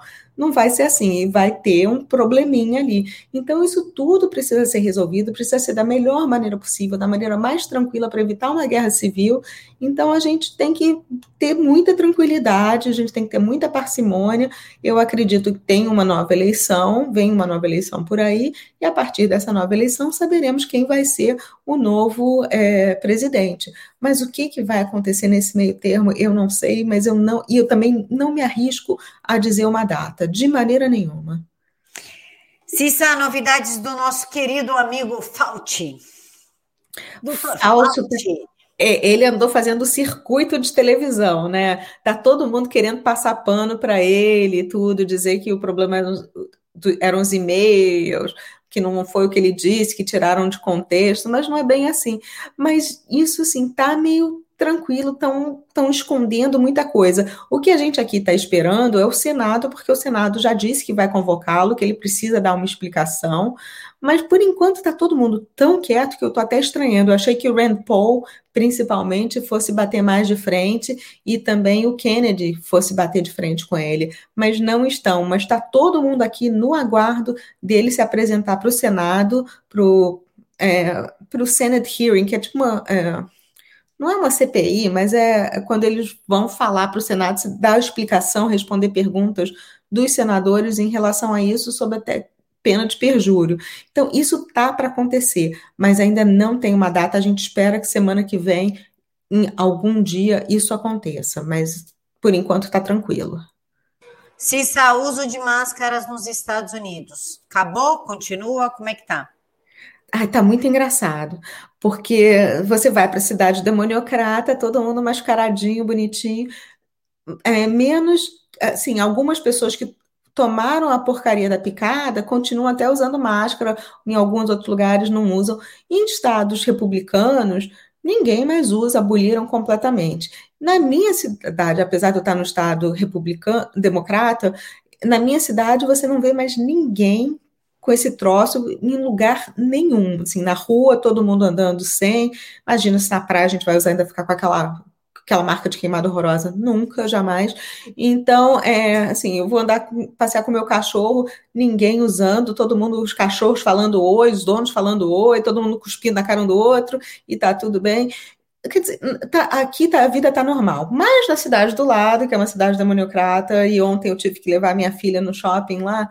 vai ser assim, vai ter um probleminha ali. Então, isso tudo precisa ser resolvido, precisa ser da melhor maneira possível, da maneira mais tranquila para evitar uma guerra civil. Então, a gente tem que ter muita tranquilidade, a gente tem que ter muita parcimônia. Eu acredito que tem uma nova eleição, vem uma nova eleição por aí, e a partir dessa nova eleição saberemos quem vai ser o novo é, presidente. Mas o que, que vai acontecer nesse meio termo, eu não sei, mas eu não, e eu também não me arrisco a dizer uma data, de maneira nenhuma. Cissa, novidades do nosso querido amigo Fauci. Doutor Fauci. É, ele andou fazendo circuito de televisão, né? Tá todo mundo querendo passar pano para ele e tudo, dizer que o problema eram, eram os e-mails, que não foi o que ele disse, que tiraram de contexto, mas não é bem assim. Mas isso, assim, tá meio tranquilo, estão escondendo muita coisa. O que a gente aqui está esperando é o Senado, porque o Senado já disse que vai convocá-lo, que ele precisa dar uma explicação, mas por enquanto está todo mundo tão quieto que eu estou até estranhando. Eu achei que o Rand Paul, principalmente, fosse bater mais de frente e também o Kennedy fosse bater de frente com ele, mas não estão. Mas está todo mundo aqui no aguardo dele se apresentar para o Senado, para o é, Senate Hearing, que é tipo uma. É, não é uma CPI, mas é quando eles vão falar para o Senado, dar explicação, responder perguntas dos senadores em relação a isso, sob até pena de perjúrio. Então, isso tá para acontecer, mas ainda não tem uma data. A gente espera que semana que vem, em algum dia, isso aconteça, mas por enquanto está tranquilo. Cissa, uso de máscaras nos Estados Unidos. Acabou? Continua? Como é que tá? Ai, tá muito engraçado, porque você vai para a cidade demoniocrata, todo mundo mascaradinho, bonitinho, é, menos, assim, algumas pessoas que tomaram a porcaria da picada continuam até usando máscara, em alguns outros lugares não usam. Em estados republicanos, ninguém mais usa, aboliram completamente. Na minha cidade, apesar de eu estar no estado republicano, democrata, na minha cidade você não vê mais ninguém com esse troço em lugar nenhum. Assim, na rua, todo mundo andando sem. Imagina se na praia a gente vai usar ainda ficar com aquela aquela marca de queimada horrorosa, nunca, jamais. Então, é, assim, eu vou andar, passear com o meu cachorro, ninguém usando, todo mundo, os cachorros falando oi, os donos falando oi, todo mundo cuspindo na cara um do outro, e tá tudo bem. Quer dizer, tá, aqui tá, a vida tá normal. Mas na cidade do lado, que é uma cidade demoniocrata, e ontem eu tive que levar minha filha no shopping lá,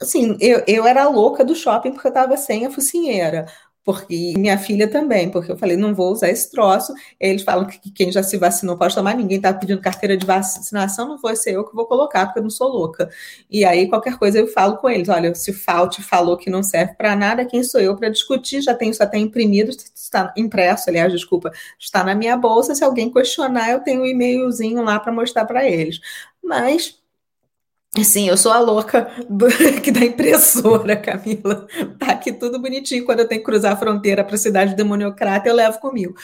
assim, eu, eu era louca do shopping porque eu estava sem a focinheira. Porque minha filha também, porque eu falei, não vou usar esse troço. Eles falam que quem já se vacinou pode tomar, ninguém está pedindo carteira de vacinação, não vou ser eu que vou colocar, porque eu não sou louca. E aí, qualquer coisa, eu falo com eles: olha, se o Fault falou que não serve para nada, quem sou eu para discutir? Já tenho isso até imprimido, está impresso, aliás, desculpa, está na minha bolsa. Se alguém questionar, eu tenho um e-mailzinho lá para mostrar para eles. Mas Sim, eu sou a louca do, [LAUGHS] que da impressora, Camila. Tá aqui tudo bonitinho. Quando eu tenho que cruzar a fronteira para a cidade demoniocrata, eu levo comigo.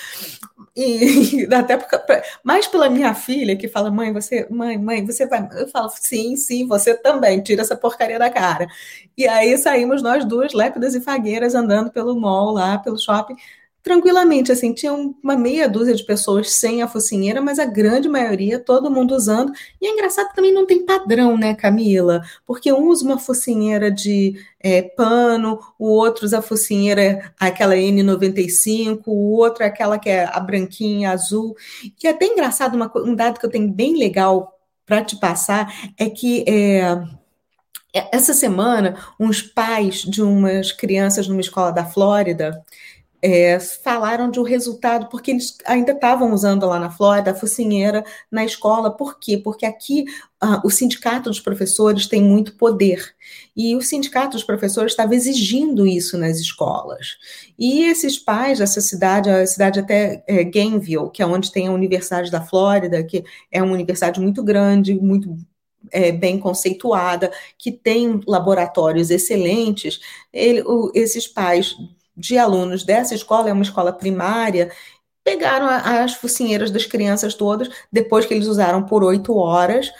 E, e [LAUGHS] até porque, mais pela minha filha que fala, mãe, você, mãe, mãe, você vai. Eu falo, sim, sim, você também, tira essa porcaria da cara. E aí saímos nós duas, lépidas e fagueiras, andando pelo mall lá, pelo shopping tranquilamente, assim, tinha uma meia dúzia de pessoas sem a focinheira, mas a grande maioria, todo mundo usando. E é engraçado também não tem padrão, né, Camila? Porque um usa uma focinheira de é, pano, o outro usa a focinheira, aquela N95, o outro é aquela que é a branquinha, azul. E é até engraçado, uma, um dado que eu tenho bem legal para te passar é que. É, essa semana, uns pais de umas crianças numa escola da Flórida é, falaram de um resultado, porque eles ainda estavam usando lá na Flórida a focinheira na escola. Por quê? Porque aqui ah, o sindicato dos professores tem muito poder. E o sindicato dos professores estava exigindo isso nas escolas. E esses pais dessa cidade, a cidade até é, Gainesville, que é onde tem a Universidade da Flórida, que é uma universidade muito grande, muito é, bem conceituada, que tem laboratórios excelentes, ele, o, esses pais de alunos dessa escola, é uma escola primária, pegaram as focinheiras das crianças todas, depois que eles usaram por oito horas,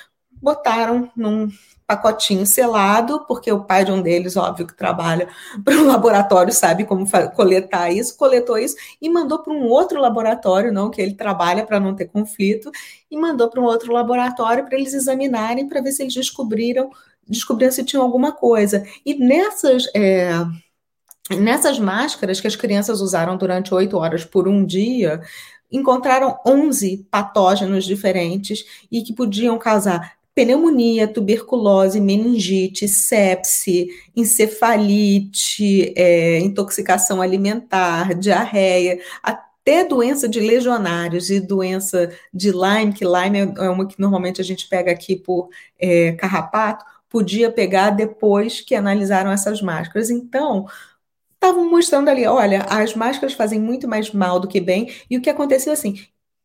botaram num pacotinho selado, porque o pai de um deles, óbvio, que trabalha [LAUGHS] para um laboratório, sabe como coletar isso, coletou isso e mandou para um outro laboratório, não que ele trabalha para não ter conflito, e mandou para um outro laboratório para eles examinarem para ver se eles descobriram, descobriram se tinha alguma coisa. E nessas é, Nessas máscaras que as crianças usaram durante oito horas por um dia, encontraram 11 patógenos diferentes e que podiam causar pneumonia, tuberculose, meningite, sepse, encefalite, é, intoxicação alimentar, diarreia, até doença de legionários e doença de Lyme, que Lyme é uma que normalmente a gente pega aqui por é, carrapato, podia pegar depois que analisaram essas máscaras. Então, estavam mostrando ali, olha, as máscaras fazem muito mais mal do que bem, e o que aconteceu assim,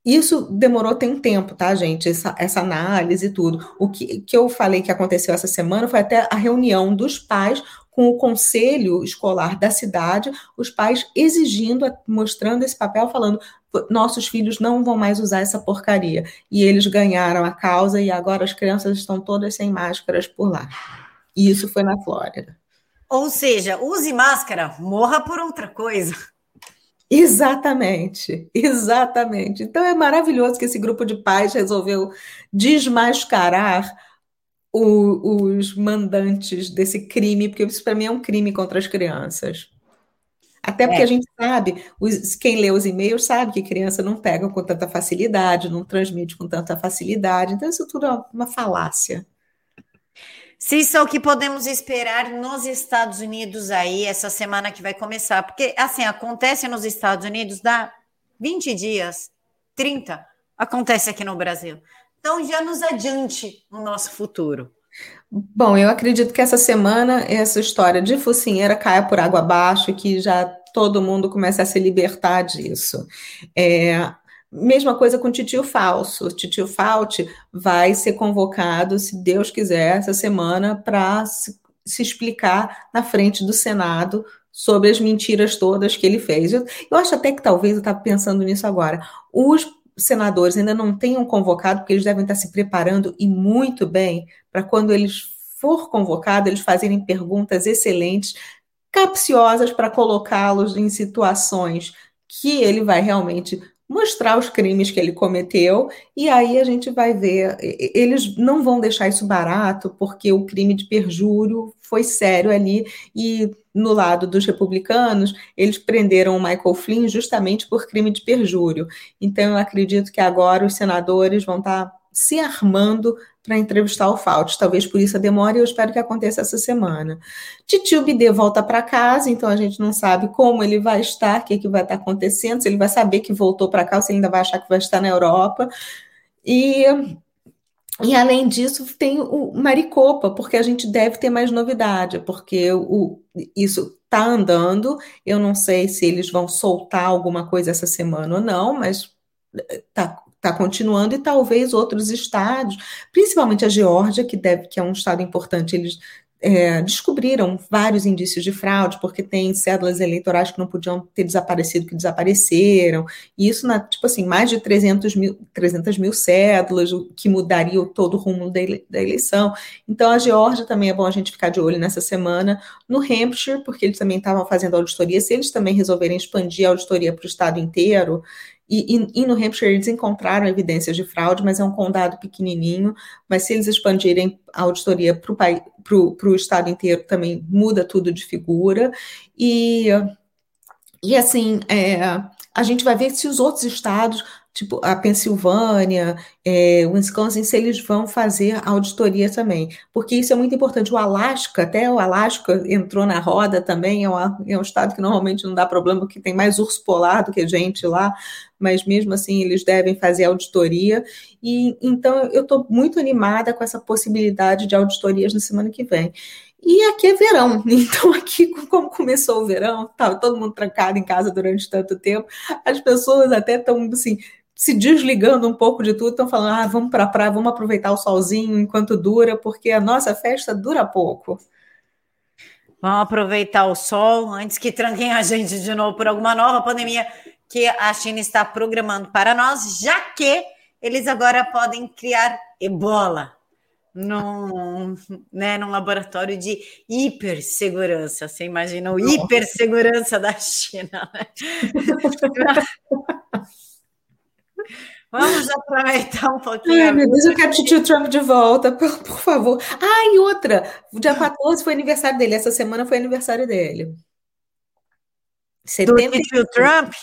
isso demorou tem um tempo, tá, gente? Essa, essa análise e tudo. O que, que eu falei que aconteceu essa semana foi até a reunião dos pais com o conselho escolar da cidade, os pais exigindo, mostrando esse papel, falando: nossos filhos não vão mais usar essa porcaria. E eles ganharam a causa e agora as crianças estão todas sem máscaras por lá. E isso foi na Flórida. Ou seja, use máscara, morra por outra coisa. Exatamente, exatamente. Então é maravilhoso que esse grupo de pais resolveu desmascarar o, os mandantes desse crime, porque isso para mim é um crime contra as crianças. Até porque é. a gente sabe, os, quem lê os e-mails sabe que criança não pega com tanta facilidade, não transmite com tanta facilidade. Então, isso tudo é uma falácia. Se isso é o que podemos esperar nos Estados Unidos aí, essa semana que vai começar. Porque, assim, acontece nos Estados Unidos, dá 20 dias, 30, acontece aqui no Brasil. Então, já nos adiante o nosso futuro. Bom, eu acredito que essa semana essa história de focinheira caia por água abaixo e que já todo mundo comece a se libertar disso. É, Mesma coisa com o Titio Falso. O Titio Falte vai ser convocado, se Deus quiser, essa semana para se, se, explicar na frente do Senado sobre as mentiras todas que ele fez. Eu, eu acho até que talvez, eu estava pensando nisso agora, os senadores ainda não tenham convocado, porque eles devem estar se preparando e muito bem para quando eles for convocado, eles fazerem perguntas excelentes, capciosas para colocá-los em situações que ele vai realmente mostrar os crimes que ele cometeu, e aí a gente vai ver. Eles não vão deixar isso barato, porque o crime de perjúrio foi sério ali, e no lado dos republicanos, eles prenderam o Michael Flynn justamente por crime de perjúrio. Então, eu acredito que agora os senadores vão estar se armando para entrevistar o Fauci. Talvez por isso a demora e eu espero que aconteça essa semana. Titio Bidê volta para casa, então a gente não sabe como ele vai estar, o que, que vai estar acontecendo, se ele vai saber que voltou para cá se ele ainda vai achar que vai estar na Europa. E, e além disso, tem o Maricopa, porque a gente deve ter mais novidade, porque o, isso está andando. Eu não sei se eles vão soltar alguma coisa essa semana ou não, mas está está continuando e talvez outros estados, principalmente a Geórgia, que deve que é um estado importante, eles é, descobriram vários indícios de fraude, porque tem cédulas eleitorais que não podiam ter desaparecido, que desapareceram, e isso, na, tipo assim, mais de 300 mil, 300 mil cédulas, o que mudaria todo o rumo da, da eleição. Então, a Geórgia também é bom a gente ficar de olho nessa semana. No Hampshire, porque eles também estavam fazendo auditoria, se eles também resolverem expandir a auditoria para o estado inteiro, e, e, e, no Hampshire eles encontraram evidências de fraude, mas é um condado pequenininho. Mas se eles expandirem a auditoria para o estado inteiro, também muda tudo de figura. E, e assim, é, a gente vai ver se os outros estados tipo a Pensilvânia, é, Wisconsin, se eles vão fazer auditoria também, porque isso é muito importante. O Alasca, até o Alasca entrou na roda também, é um, é um estado que normalmente não dá problema, porque tem mais urso polar do que gente lá, mas mesmo assim eles devem fazer auditoria. E então eu estou muito animada com essa possibilidade de auditorias na semana que vem. E aqui é verão, [LAUGHS] então aqui, como começou o verão, estava todo mundo trancado em casa durante tanto tempo, as pessoas até estão assim, se desligando um pouco de tudo, estão falando, ah, vamos para a praia, vamos aproveitar o solzinho enquanto dura, porque a nossa festa dura pouco. Vamos aproveitar o sol antes que tranquem a gente de novo por alguma nova pandemia que a China está programando para nós, já que eles agora podem criar ebola num, né, num laboratório de hipersegurança. Você imagina o hipersegurança da China, né? [LAUGHS] [LAUGHS] Vamos aproveitar um pouquinho. Ai, meu Deus, eu quero o Trump de volta, [LAUGHS] por, por favor. Ah, e outra, dia 14 foi aniversário dele, essa semana foi aniversário dele. Setembro. Do tio Trump?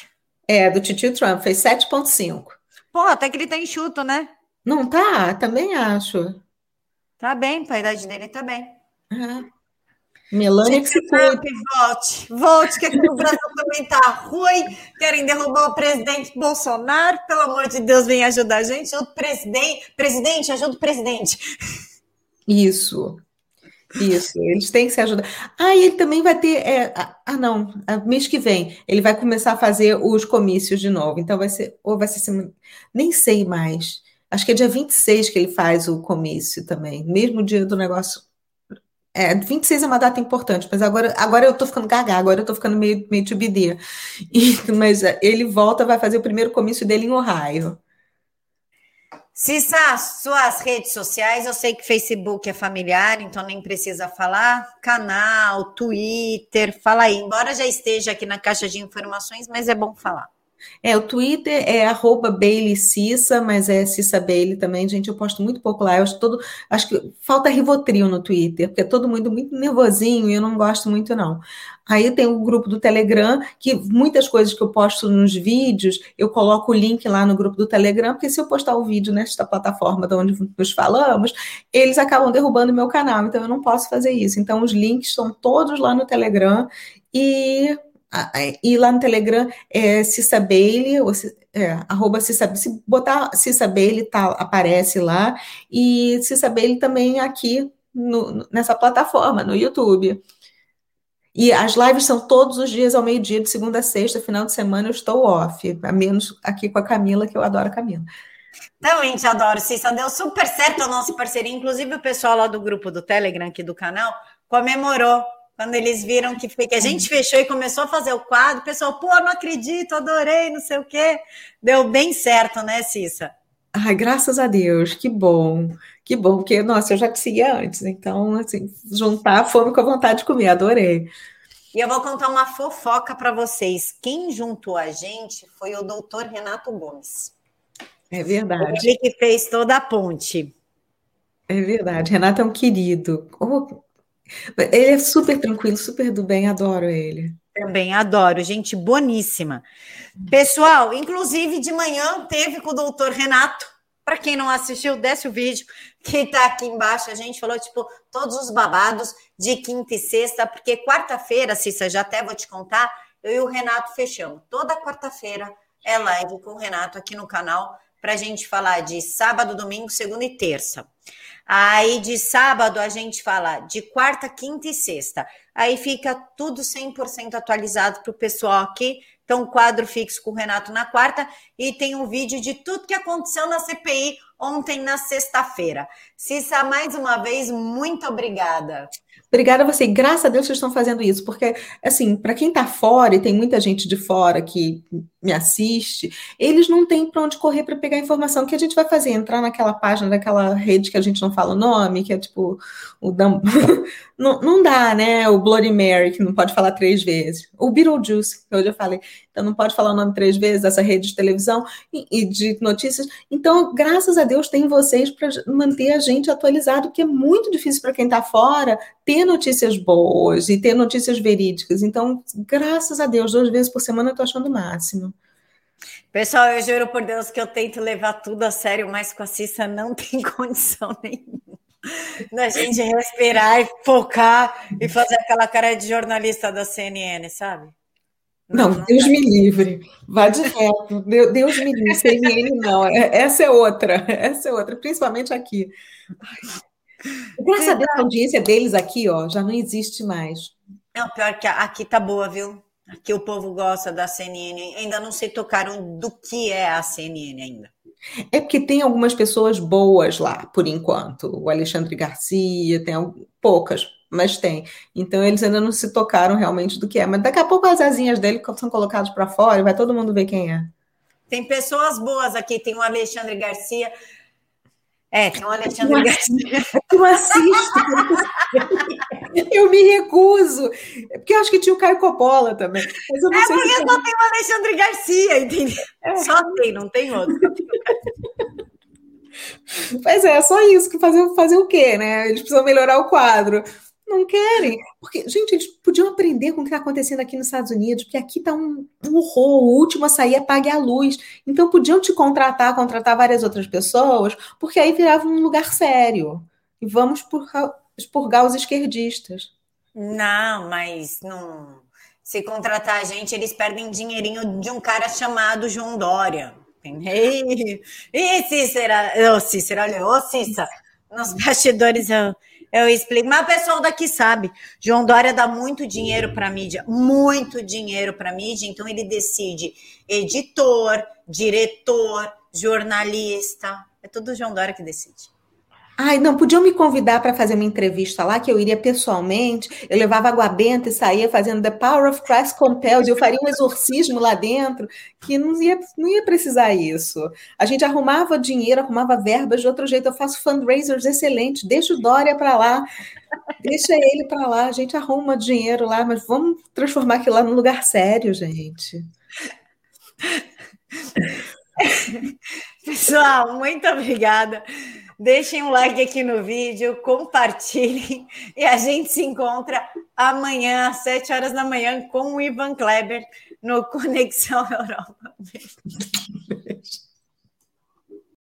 É, do tio Trump, fez 7,5. Pô, até que ele tá enxuto, né? Não tá? Também acho. Tá bem, para a idade dele tá bem. Uhum. Melania que se volte, volte, que aqui no Brasil também tá ruim. Querem derrubar o presidente Bolsonaro. Pelo amor de Deus, vem ajudar a gente. O presidente, presidente, ajuda o presidente. Isso. Isso, eles têm que se ajudar. Ah, e ele também vai ter. É, ah, não, mês que vem ele vai começar a fazer os comícios de novo. Então vai ser. Ou vai ser. Nem sei mais. Acho que é dia 26 que ele faz o comício também, mesmo dia do negócio. É, 26 é uma data importante, mas agora, agora eu tô ficando gaga, agora eu tô ficando meio, meio tubidê. E, mas ele volta, vai fazer o primeiro comício dele em Ohio. Cissa, suas redes sociais, eu sei que Facebook é familiar, então nem precisa falar. Canal, Twitter, fala aí. Embora já esteja aqui na caixa de informações, mas é bom falar. É, o Twitter é arroba Bailey Cissa, mas é Cissa Bailey também, gente. Eu posto muito pouco lá. Eu acho todo. Acho que falta Rivotril no Twitter, porque é todo mundo muito nervosinho e eu não gosto muito, não. Aí tem o grupo do Telegram, que muitas coisas que eu posto nos vídeos, eu coloco o link lá no grupo do Telegram, porque se eu postar o vídeo nesta plataforma de onde nos falamos, eles acabam derrubando o meu canal, então eu não posso fazer isso. Então os links estão todos lá no Telegram e e lá no Telegram é Bailey, ou, é, arroba Cissa, se botar Cissa Bailey, tá, aparece lá, e Cissa Bailey também aqui no, nessa plataforma, no YouTube. E as lives são todos os dias ao meio-dia, de segunda a sexta, final de semana eu estou off, a menos aqui com a Camila, que eu adoro a Camila. Também te adoro, Cissa, deu super certo a nossa parceria, inclusive o pessoal lá do grupo do Telegram, aqui do canal, comemorou quando eles viram que, que a gente fechou e começou a fazer o quadro, o pessoal, pô, não acredito, adorei, não sei o quê. Deu bem certo, né, Cissa? Ai, graças a Deus, que bom, que bom, porque, nossa, eu já te seguia antes, então, assim, juntar a fome com a vontade de comer, adorei. E eu vou contar uma fofoca para vocês. Quem juntou a gente foi o doutor Renato Gomes. É verdade. Ele que fez toda a ponte. É verdade. Renato é um querido. Oh, ele é super tranquilo, super do bem, adoro ele. Também adoro, gente boníssima. Pessoal, inclusive de manhã teve com o doutor Renato. Para quem não assistiu, desce o vídeo que está aqui embaixo. A gente falou, tipo, todos os babados de quinta e sexta, porque quarta-feira, Cissa, já até vou te contar, eu e o Renato fechamos. Toda quarta-feira é live com o Renato aqui no canal para a gente falar de sábado, domingo, segunda e terça. Aí de sábado a gente fala de quarta, quinta e sexta. Aí fica tudo 100% atualizado para o pessoal aqui. Então, quadro fixo com o Renato na quarta e tem um vídeo de tudo que aconteceu na CPI ontem na sexta-feira. Cissa, mais uma vez, muito obrigada. Obrigada a você. Graças a Deus vocês estão fazendo isso, porque, assim, para quem está fora, e tem muita gente de fora que me assiste, eles não têm para onde correr para pegar informação. O que a gente vai fazer? Entrar naquela página daquela rede que a gente não fala o nome, que é tipo o Dam... [LAUGHS] não, não dá, né? O Bloody Mary, que não pode falar três vezes. O Beetlejuice, que hoje eu falei. Então não pode falar o nome três vezes, essa rede de televisão e, e de notícias. Então, graças a Deus, tem vocês para manter a gente atualizado, que é muito difícil para quem está fora ter notícias boas e ter notícias verídicas. Então, graças a Deus, duas vezes por semana eu estou achando o máximo. Pessoal, eu juro por Deus que eu tento levar tudo a sério, mas com a Cissa não [LAUGHS] tem condição nenhuma da gente respirar e focar e fazer aquela cara de jornalista da CNN, sabe? Não, não Deus me livre. Vá de reto. Deus me livre. CNN não. É, essa é outra. Essa é outra, principalmente aqui. Graças a Deus, a audiência deles aqui, ó, já não existe mais. Não, pior que aqui tá boa, viu? Aqui o povo gosta da CNN. Ainda não se tocaram do que é a CNN ainda. É porque tem algumas pessoas boas lá, por enquanto. O Alexandre Garcia, tem poucas, mas tem. Então eles ainda não se tocaram realmente do que é. Mas daqui a pouco as asinhas dele são colocadas para fora e vai todo mundo ver quem é. Tem pessoas boas aqui, tem o Alexandre Garcia. É, tem o Alexandre Garcia. [LAUGHS] Eu assisto. eu me recuso. Porque eu acho que tinha o Caio Coppola também. Mas eu não é sei porque se só tem o Alexandre Garcia, entendeu? É. Só tem, não tem outro. Pois é, só isso que fazer, fazer o quê, né? Eles precisam melhorar o quadro. Não querem. Porque, gente, eles podiam aprender com o que está acontecendo aqui nos Estados Unidos, porque aqui está um, um, horror. O último a sair é pague a luz. Então, podiam te contratar, contratar várias outras pessoas, porque aí virava um lugar sério. E vamos expurgar os esquerdistas. Não, mas não. Se contratar a gente, eles perdem dinheirinho de um cara chamado João Dória. E, e Cícera, ô Cícera, olha, ô Cícera, nos bastidores eu eu explico, mas o pessoal daqui sabe. João Dória dá muito dinheiro para mídia, muito dinheiro para mídia, então ele decide editor, diretor, jornalista. É tudo João Dória que decide. Ai, não, podiam me convidar para fazer uma entrevista lá, que eu iria pessoalmente, eu levava água benta e saía fazendo The Power of Christ Compels, eu faria um exorcismo lá dentro, que não ia, não ia precisar isso. A gente arrumava dinheiro, arrumava verbas de outro jeito, eu faço fundraisers excelentes, deixa o Dória para lá, deixa ele para lá, a gente arruma dinheiro lá, mas vamos transformar aquilo lá num lugar sério, gente. Pessoal, muito obrigada. Deixem um like aqui no vídeo, compartilhem e a gente se encontra amanhã às 7 horas da manhã com o Ivan Kleber no Conexão Europa.